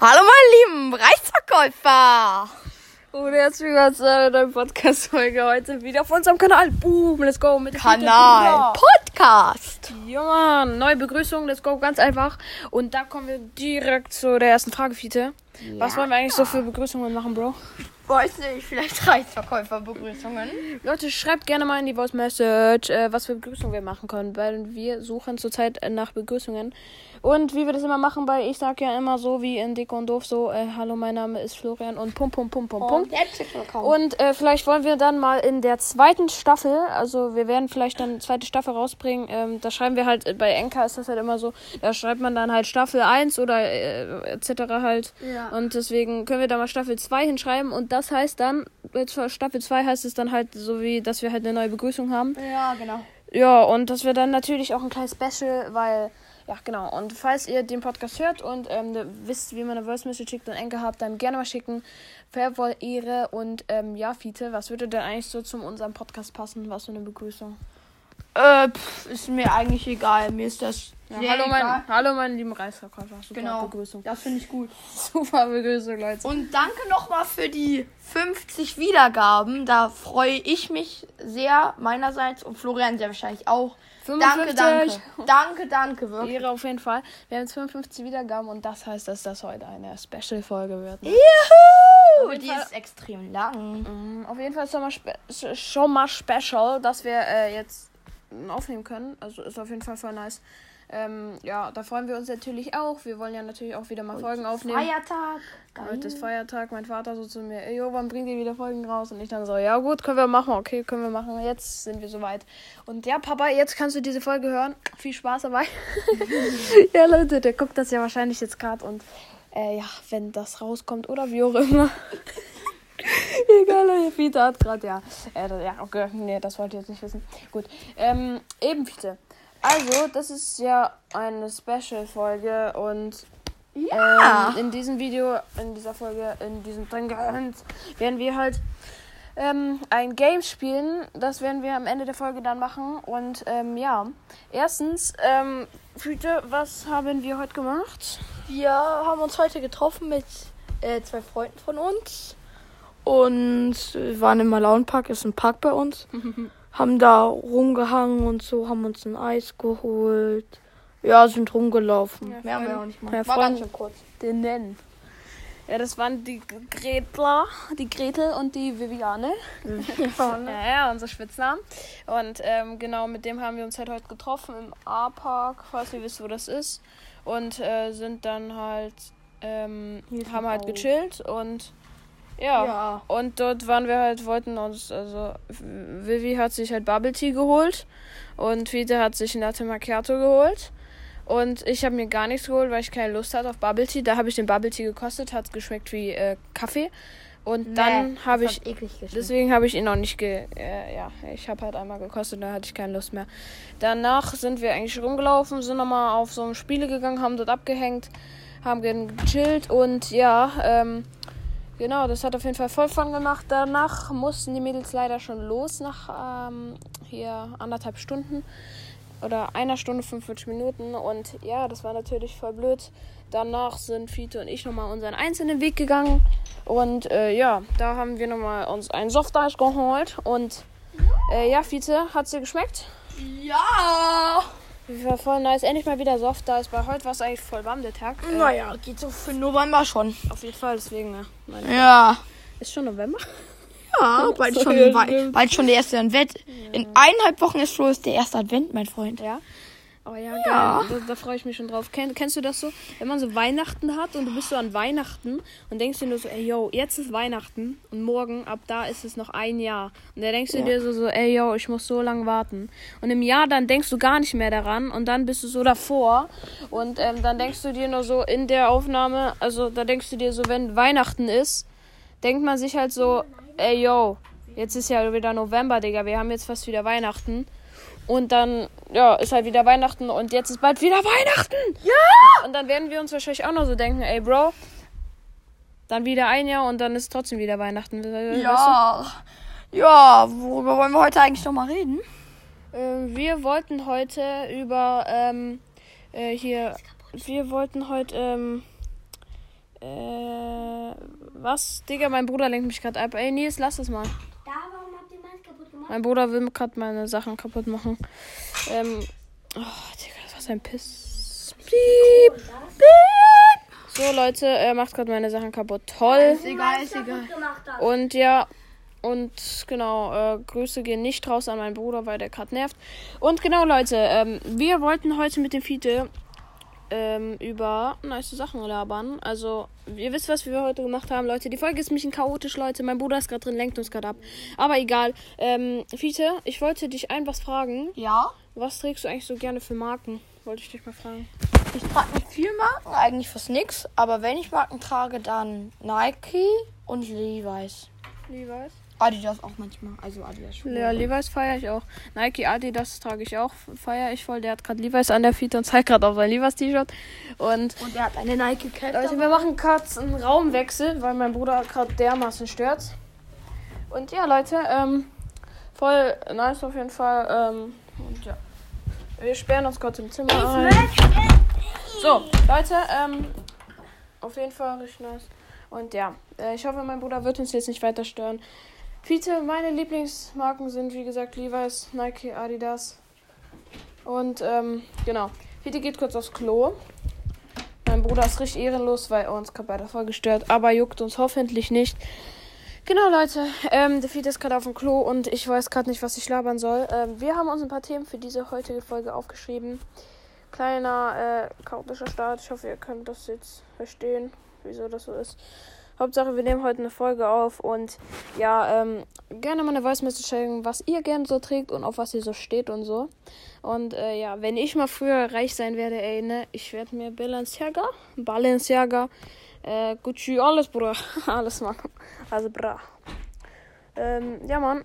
Hallo meine lieben Reisverkäufer! Und herzlich willkommen zu einer neuen Podcast-Folge heute wieder auf unserem Kanal. Boom, let's go mit dem Kanal Podcast. Ja, Mann, neue Begrüßung, let's go, ganz einfach. Und da kommen wir direkt zu der ersten Frage, Fiete. Was wollen wir eigentlich so für Begrüßungen machen, Bro? Weiß nicht, vielleicht Reisverkäufer-Begrüßungen. Leute, schreibt gerne mal in die Voice Message, äh, was für Begrüßungen wir machen können, weil wir suchen zurzeit äh, nach Begrüßungen. Und wie wir das immer machen, bei ich sag ja immer so wie in Dick und Doof so, äh, hallo, mein Name ist Florian und pum pum pum pum pum. herzlich willkommen. Und äh, vielleicht wollen wir dann mal in der zweiten Staffel, also wir werden vielleicht dann eine zweite Staffel rausbringen. Ähm, da schreiben wir halt, bei Enka ist das halt immer so, da schreibt man dann halt Staffel 1 oder äh, etc. halt. Ja. Und deswegen können wir da mal Staffel 2 hinschreiben. Und das heißt dann, jetzt für Staffel 2 heißt es dann halt so wie, dass wir halt eine neue Begrüßung haben. ja, genau. Ja, und das wäre dann natürlich auch ein kleines Special, weil, ja, genau. Und falls ihr den Podcast hört und ähm, ne- wisst, wie man eine Voice Message schickt und Enke habt, dann gerne mal schicken. Fairwohl Ehre und ähm, ja, Fiete, was würde denn eigentlich so zu unserem Podcast passen? Was für eine Begrüßung? Äh, pff, ist mir eigentlich egal. Mir ist das Ja, sehr hallo, mein, hallo, meine lieben Reisverkäufer. Super Genau. Begrüßung. Das finde ich gut. Super Begrüßung, Leute. Und danke nochmal für die 50 Wiedergaben. Da freue ich mich sehr meinerseits und Florian sehr wahrscheinlich auch. Danke, 55. danke. Danke, danke, wirklich. Ehre auf jeden Fall. Wir haben jetzt 55 Wiedergaben und das heißt, dass das heute eine Special-Folge wird. Ne? Juhu! Die Fall- ist extrem lang. Mm, Auf jeden Fall ist schon mal, spe sch- schon mal special, dass wir äh, jetzt aufnehmen können. Also ist auf jeden Fall voll nice. Ähm, ja, da freuen wir uns natürlich auch. Wir wollen ja natürlich auch wieder mal Folgen aufnehmen. Feiertag. Heute ist Feiertag. Mein Vater so zu mir, jo, wann bringt ihr wieder Folgen raus? Und ich dann so, ja gut, können wir machen. Okay, können wir machen. Jetzt sind wir soweit. Und ja, Papa, jetzt kannst du diese Folge hören. Viel Spaß dabei. ja, Leute, der guckt das ja wahrscheinlich jetzt gerade. Und äh, ja, wenn das rauskommt oder wie auch immer. Egal, Leute, Fiete hat gerade, ja. Äh, ja, okay, nee, das wollt ihr jetzt nicht wissen. Gut, ähm, eben, Fiete. Also, das ist ja eine Special-Folge und Ja. ähm, in diesem Video, in dieser Folge, in diesem Ding werden wir halt ähm, ein Game spielen. Das werden wir am Ende der Folge dann machen. Und ähm, ja, erstens, ähm, Fiete, was haben wir heute gemacht? Wir haben uns heute getroffen mit äh, zwei Freunden von uns. Und wir waren im Malauenpark, ist ein Park bei uns. haben da rumgehangen und so, haben uns ein Eis geholt. Ja, sind rumgelaufen. Ja, Mehr haben wir auch nicht mal. War ganz schön kurz. Den nennen. Ja, das waren die Gretler, die Gretel und die Viviane. Ja, ja, unser Spitznamen. Und ähm, genau mit dem haben wir uns halt heute getroffen im A-Park, falls ihr wisst, wo das ist. Und äh, sind dann halt, ähm, haben halt gechillt und ja. Ja. Und dort waren wir halt, wollten uns, also Vivi hat sich halt Bubble Tea geholt und Fiete hat sich ein Latte Macchiato geholt. Und ich habe mir gar nichts geholt, weil ich keine Lust hatte auf Bubble Tea. Da habe ich den Bubble Tea gekostet, hat geschmeckt wie äh, Kaffee. Und dann Nee, habe das ich. Deswegen habe ich ihn noch nicht ge. Äh, ja, ich habe halt einmal gekostet, da hatte ich keine Lust mehr. Danach sind wir eigentlich rumgelaufen, sind nochmal auf so einem Spiele gegangen, haben dort abgehängt, haben ge- gechillt und ja, ähm, genau, das hat auf jeden Fall voll Fun gemacht. Danach mussten die Mädels leider schon los nach ähm, hier anderthalb Stunden oder einer Stunde 45 Minuten und ja, das war natürlich voll blöd. Danach sind Fiete und ich nochmal unseren einzelnen Weg gegangen und äh, ja, da haben wir nochmal uns einen Softeis geholt und äh, ja, Fiete, hat's dir geschmeckt? Ja. War voll nice. Endlich mal wieder Softeis, weil heute war es eigentlich voll warm der Tag. Äh, Naja, geht so für November schon. Auf jeden Fall, deswegen, ja. Meine, Ja. ist schon November? Ja, bald So, schon, ja, bald, bald schon der erste Advent. In eineinhalb Wochen ist Flo ist der erste Advent, mein Freund. Ja. Oh ja, geil. Ja. Da, da freue ich mich schon drauf. Kenn, kennst du das so? Wenn man so Weihnachten hat und du bist so an Weihnachten und denkst dir nur so, ey, yo, jetzt ist Weihnachten und morgen, ab da ist es noch ein Jahr. Und da denkst du Ja. dir so, so, ey, yo, ich muss so lange warten. Und im Jahr dann denkst du gar nicht mehr daran und dann bist du so davor und ähm, dann denkst du dir nur so in der Aufnahme, also da denkst du dir so, wenn Weihnachten ist, denkt man sich halt so, ey, yo, jetzt ist ja wieder November, Digga, wir haben jetzt fast wieder Weihnachten. Und dann, ja, ist halt wieder Weihnachten und jetzt ist bald wieder Weihnachten. Ja! Und dann werden wir uns wahrscheinlich auch noch so denken, ey, Bro, dann wieder ein Jahr und dann ist trotzdem wieder Weihnachten. Weißt Ja. Ja, worüber wollen wir heute eigentlich noch mal reden? du? Ähm, wir wollten heute über, ähm, äh, hier, wir wollten heute, ähm, Äh, was? Digga, mein Bruder lenkt mich gerade ab. Ey, Nils, lass es mal. Da, warum habt ihr meins kaputt gemacht? Mein Bruder will gerade meine Sachen kaputt machen. Ähm, oh, Digga, das war sein Piss. Piep. So, Leute, er macht gerade meine Sachen kaputt. Toll. Ist egal, ist egal. Und ja, und genau, äh, Grüße gehen nicht raus an meinen Bruder, weil der gerade nervt. Und genau, Leute, ähm, wir wollten heute mit dem Fiete ähm, über nice Sachen labern. Also, ihr wisst, was wir heute gemacht haben, Leute. Die Folge ist ein bisschen chaotisch, Leute. Mein Bruder ist gerade drin, lenkt uns gerade ab. Aber egal. Ähm, Fiete, ich wollte dich ein was fragen. Ja. Was trägst du eigentlich so gerne für Marken? Wollte ich dich mal fragen. Ich trage nicht viel Marken, eigentlich fast nix. Aber wenn ich Marken trage, dann Nike und Levi's. Levi's? Adidas auch manchmal. Also Adidas Schuhe. Ja, Levi's feiere ich auch. Nike, Adidas trage ich auch, feiere ich voll. Der hat gerade Levi's an der Fiete und zeigt gerade auf sein Levi's T-Shirt. Und Und er hat eine Nike Cap. Leute, wir machen gerade einen Raumwechsel, weil mein Bruder gerade dermaßen stört. Und ja, Leute, ähm, voll nice auf jeden Fall. Ähm, und ja. Wir sperren uns kurz im Zimmer ein. So, Leute, ähm, auf jeden Fall richtig nice. Und ja, äh, ich hoffe, mein Bruder wird uns jetzt nicht weiter stören. Fiete, meine Lieblingsmarken sind wie gesagt Levi's, Nike, Adidas. Und ähm, genau. Fiete geht kurz aufs Klo. Mein Bruder ist richtig ehrenlos, weil er uns gerade bei der Folge aber juckt uns hoffentlich nicht. Genau, Leute. Ähm, der Fiete ist gerade auf dem Klo und ich weiß gerade nicht, was ich labern soll. Ähm, wir haben uns ein paar Themen für diese heutige Folge aufgeschrieben. Kleiner, äh, chaotischer Start. Ich hoffe, ihr könnt das jetzt verstehen, wieso das so ist. Hauptsache, wir nehmen heute eine Folge auf und ja, ähm, gerne mal eine Voice Message schicken, was ihr gerne so trägt und auf was ihr so steht und so. Und äh, ja, wenn ich mal früher reich sein werde, ey, ne, ich werde mir Balenciaga, Balenciaga, äh, Gucci, alles, Bruder, alles machen. Also, bra. Ähm, ja, Mann.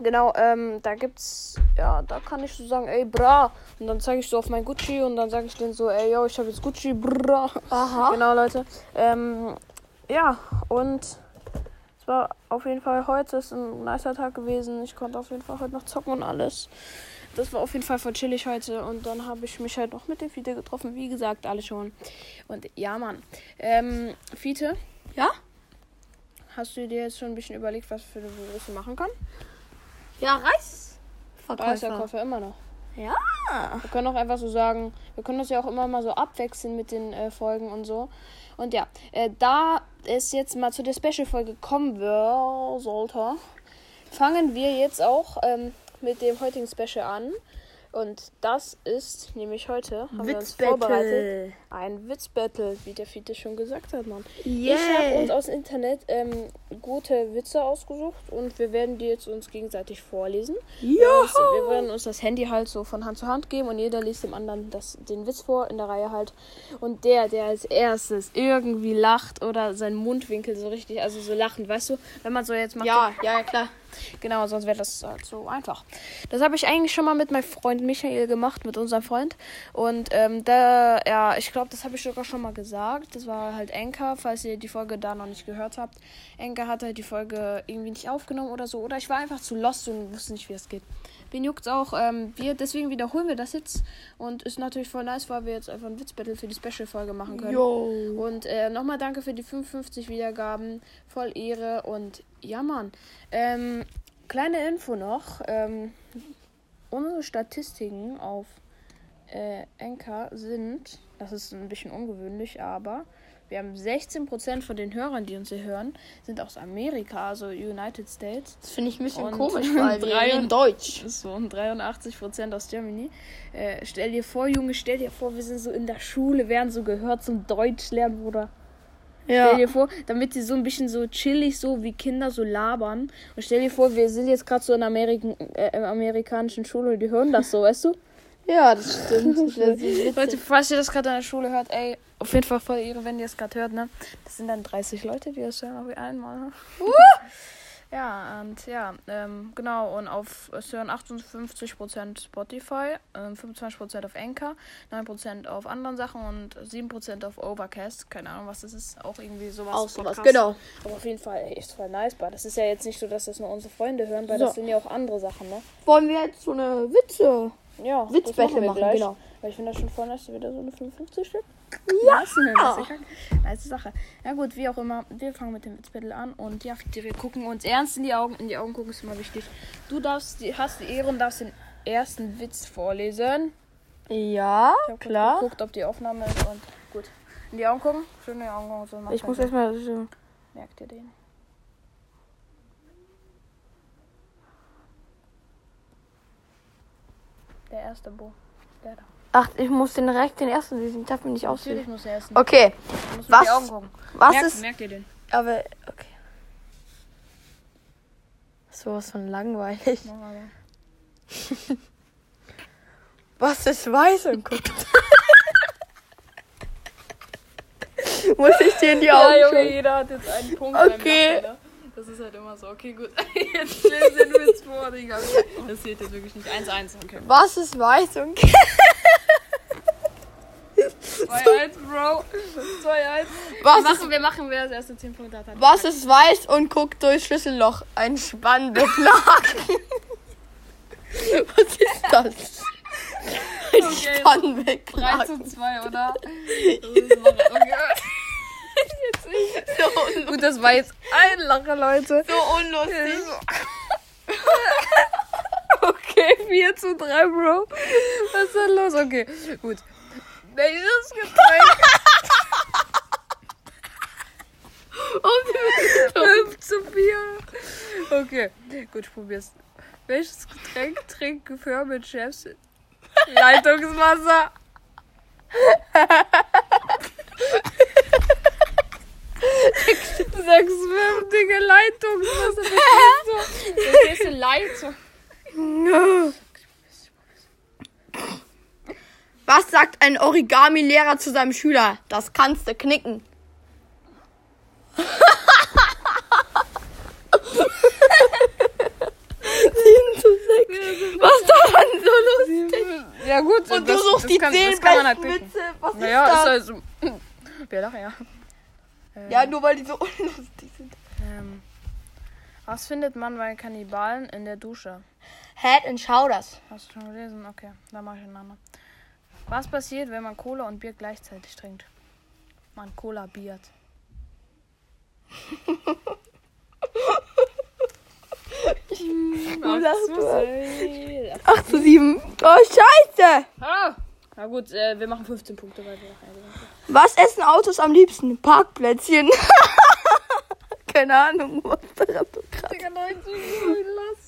Genau, ähm, da gibt's, ja, da kann ich so sagen, ey, bra. Und dann zeige ich so auf mein Gucci und dann sage ich denen so, ey, yo, ich habe jetzt Gucci, bra. Aha. Genau, Leute. Ähm, ja, und es war auf jeden Fall heute ist ein nicer Tag gewesen. Ich konnte auf jeden Fall heute noch zocken und alles. Das war auf jeden Fall voll chillig heute. Und dann habe ich mich halt noch mit dem Fiete getroffen. Wie gesagt, alle schon. Und ja, Mann. Ähm, Fiete, Ja? hast du dir jetzt schon ein bisschen überlegt, was für eine Beruf du machen kann? Ja, Reisverkäufer. Reisverkäufer immer noch. Ja. Wir können auch einfach so sagen, wir können das ja auch immer mal so abwechseln mit den äh, Folgen und so. Und ja, äh, da es jetzt mal zu der Special-Folge kommen wir, sollte, fangen wir jetzt auch ähm, mit dem heutigen Special an. Und das ist nämlich heute, haben wir uns vorbereitet, ein Witzbattle, wie der Fiete schon gesagt hat, Mann. Ich habe uns aus dem Internet ähm, gute Witze ausgesucht und wir werden die jetzt uns gegenseitig vorlesen. Ja. Und wir werden uns das Handy halt so von Hand zu Hand geben und jeder liest dem anderen das, den Witz vor in der Reihe halt. Und der, der als erstes irgendwie lacht oder seinen Mundwinkel so richtig, also so lachend, weißt du, wenn man so jetzt macht. Ja, ja, ja, klar. Genau, sonst wäre das halt so einfach. Das habe ich eigentlich schon mal mit meinem Freund Michael gemacht, mit unserem Freund. Und ähm, da, ja, ich glaube, das habe ich sogar schon mal gesagt. Das war halt Enker, falls ihr die Folge da noch nicht gehört habt. Enker hat halt die Folge irgendwie nicht aufgenommen oder so. Oder ich war einfach zu lost und wusste nicht, wie es geht. Wen juckt's auch? Ähm, wir, deswegen wiederholen wir das jetzt. Und ist natürlich voll nice, weil wir jetzt einfach ein Witzbattle für die Special-Folge machen können. Jo. Und äh, nochmal danke für die 55 Wiedergaben. Voll Ehre. Und ja, Mann. Ähm, kleine Info noch. Ähm, unsere Statistiken auf äh, Anchor sind, das ist ein bisschen ungewöhnlich, aber wir haben 16% von den Hörern, die uns hier hören, sind aus Amerika, also United States. Das finde ich ein bisschen Und komisch, weil wir drei- reden Deutsch. So, und 83% aus Germany. Äh, stell dir vor, Junge, stell dir vor, wir sind so in der Schule, werden so gehört zum Deutsch lernen, Bruder. Stell Ja. dir vor, damit die so ein bisschen so chillig, so wie Kinder so labern. Und stell dir vor, wir sind jetzt gerade so in Ameriken, äh, amerikanischen Schule und die hören das so, weißt du? Ja, das stimmt. Das Leute, falls ihr das gerade in der Schule hört, ey, auf jeden Fall voll Ehre, wenn ihr es gerade hört, ne? Das sind dann 30 Leute, die das hören auf einmal. ne? Ja, und ja, ähm, genau, und auf es hören 58% Spotify, ähm, 25% auf Anchor, 9% auf anderen Sachen und 7% auf Overcast. Keine Ahnung, was das ist. Auch irgendwie sowas. Auch sowas, Podcast. genau. Aber auf jeden Fall, ey, ist voll nice, weil das ist ja jetzt nicht so, dass das nur unsere Freunde hören, weil So. das sind ja auch andere Sachen, ne? Wollen wir jetzt so eine Witze Ja, Witzbattle machen, gleich. genau. Weil ich finde das schon vorne du wieder so eine 55 Stück. Ja. Ist eine nice, nice Sache. Ja gut, wie auch immer. Wir fangen mit dem Witzbattle an. Und ja, wir gucken uns ernst in die Augen. In die Augen gucken ist immer wichtig. Du darfst, die, hast die Ehre und darfst den ersten Witz vorlesen. Ja, Ich klar. geguckt, ob die Aufnahme ist und gut. In die Augen gucken. Schön in die Augen gucken. So Ich muss erstmal. Merkt ihr den? Der erste Bo. Der da. Ach, ich muss den direkt den ersten lesen. Ich darf mir nicht Natürlich auswählen. muss er essen. Okay, was- was merkt, ist. merkt ihr den? Aber, okay. Sowas von langweilig. Was ist weiß und guckt? muss ich dir in die Augen Ja, Junge, gucken? jeder hat jetzt einen Punkt. Okay. ne? Das ist halt immer so. Okay, gut. Jetzt lese den Witz vor, Digga. Das zählt jetzt wirklich nicht. 1-1. Okay. Was ist weiß und 2-1, Bro. 2-1. Was Wir ist, machen, wir machen, wer das erste 10 Punkte hat. was ist weiß und guckt durch Schlüsselloch? Ein Spannbettlaken. was ist das? Ein Okay. 3 Spannbettlaken. zu 2, oder? Das ist okay. So, Gut, das war jetzt ein Lacher, Leute. so unlustig. Okay, 4 zu 3, Bro. Was ist denn los? Okay, gut. Welches Getränk? 5 zu 4. Okay, gut, ich probier's. Welches Getränk trinkt Gefühl mit Chefs? Leitungswasser. Sechs fünftige Leitungswasser. Verstehst du? Verstehst du Leitung? Was sagt ein Origami-Lehrer zu seinem Schüler? Das kannst du knicken. Sieben zu sechs. Was daran so lustig? Ja gut, Und du suchst die kann, zehn das kann man halt besten. Witze. Was Naja, ist ist das? also. Wir lachen, ja. Äh, Ja, nur weil die so unlustig sind. ähm, was findet man bei Kannibalen in der Dusche? Head and Shoulders. Hast du schon gelesen? Okay, dann mach ich einen anderen. Was passiert, wenn man Cola und Bier gleichzeitig trinkt? Man Cola biert. So, 8 zu 7. Oh, scheiße. Ah, na gut, äh, wir machen 15 Punkte, weil wir noch eine sind. Was essen Autos am liebsten? Parkplätzchen. Keine Ahnung, was daran